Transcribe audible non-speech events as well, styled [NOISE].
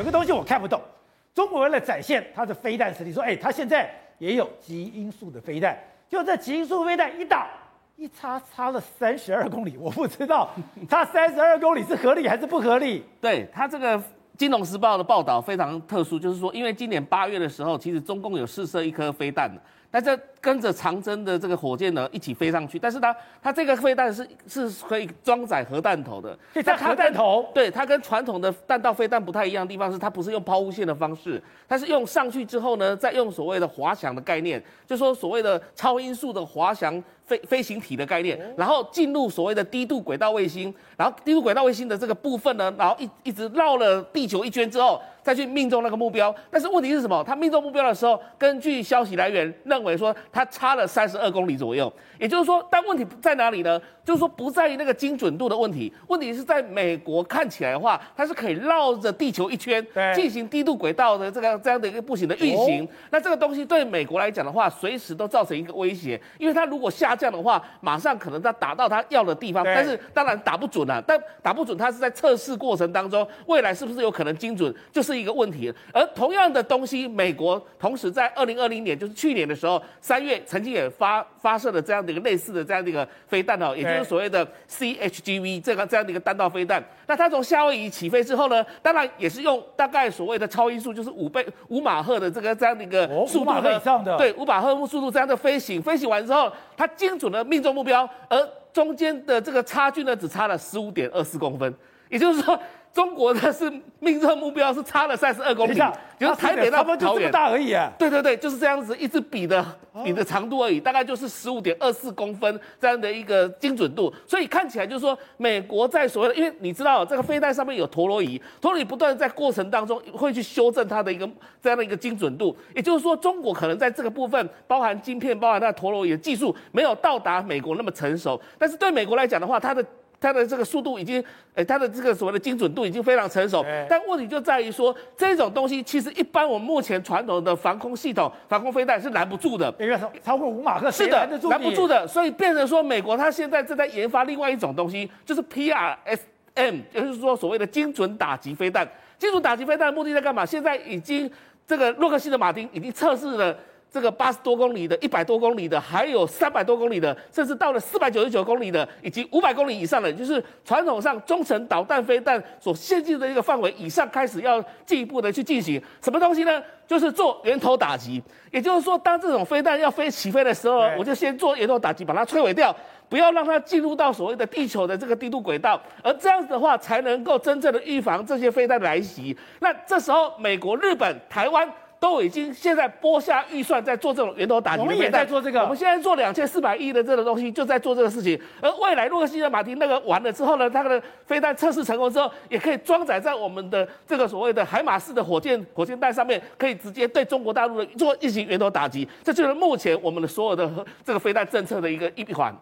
有个东西我看不懂，中国为了展现它的飞弹实力，说，哎，它现在也有极音速的飞弹，就这极音速飞弹一打一差差了三十二公里，我不知道 [LAUGHS] 差三十二公里是合理还是不合理？对，它这个。《金融时报》的报道非常特殊，就是说，因为今年八月的时候，其实中共有试射一颗飞弹，但这跟着长征的这个火箭呢一起飞上去，但是它它这个飞弹是是可以装载核弹头的，可以装核弹头。对，它跟传统的弹道飞弹不太一样的地方是，它不是用抛物线的方式，它是用上去之后呢，再用所谓的滑翔的概念，就说所谓的超音速的滑翔。飞飞行体的概念，然后进入所谓的低度轨道卫星，然后低度轨道卫星的这个部分呢，然后一一直绕了地球一圈之后，再去命中那个目标。但是问题是什么？它命中目标的时候，根据消息来源认为说，它差了三十二公里左右。也就是说，但问题在哪里呢？就是说不在于那个精准度的问题，问题是在美国看起来的话，它是可以绕着地球一圈进行低度轨道的这个这样的一个步行的运行。那这个东西对美国来讲的话，随时都造成一个威胁，因为它如果下。这样的话，马上可能他打到他要的地方，但是当然打不准了、啊。但打不准，他是在测试过程当中，未来是不是有可能精准，就是一个问题。而同样的东西，美国同时在二零二零年，就是去年的时候，三月曾经也发发射了这样的一个类似的这样的一个飞弹哦，也就是所谓的 CHGV 这个这样的一个弹道飞弹。那它从夏威夷起飞之后呢，当然也是用大概所谓的超音速，就是五倍五马赫的这个这样的一个速度的，对五马赫速度这样的飞行，飞行完之后，它精准的命中目标，而中间的这个差距呢，只差了十五点二四公分，也就是说。中国的是命中目标是差了三十二公里，就是台北到桃园就这么大而已啊。对对对，就是这样子，一直比的比的长度而已，大概就是十五点二四公分这样的一个精准度。所以看起来就是说，美国在所谓的，因为你知道这个飞弹上面有陀螺仪，陀螺仪不断在过程当中会去修正它的一个这样的一个精准度。也就是说，中国可能在这个部分，包含晶片、包含它的陀螺仪的技术，没有到达美国那么成熟。但是对美国来讲的话，它的它的这个速度已经，诶，它的这个所谓的精准度已经非常成熟，但问题就在于说，这种东西其实一般我们目前传统的防空系统、防空飞弹是拦不住的，因为超过五马赫是的，拦不住的，所以变成说，美国它现在正在研发另外一种东西，就是 PRSM，也就是说所谓的精准打击飞弹。精准打击飞弹的目的在干嘛？现在已经这个洛克希德马丁已经测试了。这个八十多公里的、一百多公里的，还有三百多公里的，甚至到了四百九十九公里的，以及五百公里以上的，就是传统上中程导弹飞弹所限制的一个范围以上，开始要进一步的去进行什么东西呢？就是做源头打击。也就是说，当这种飞弹要飞起飞的时候，我就先做源头打击，把它摧毁掉，不要让它进入到所谓的地球的这个低度轨道，而这样子的话，才能够真正的预防这些飞弹的来袭。那这时候，美国、日本、台湾。都已经现在拨下预算在做这种源头打击我们也在做这个。我们现在做两千四百亿的这个东西，就在做这个事情。而未来洛克希德马丁那个完了之后呢，它的飞弹测试成功之后，也可以装载在我们的这个所谓的海马式的火箭火箭弹上面，可以直接对中国大陆的做进行源头打击。这就是目前我们的所有的这个飞弹政策的一个一环。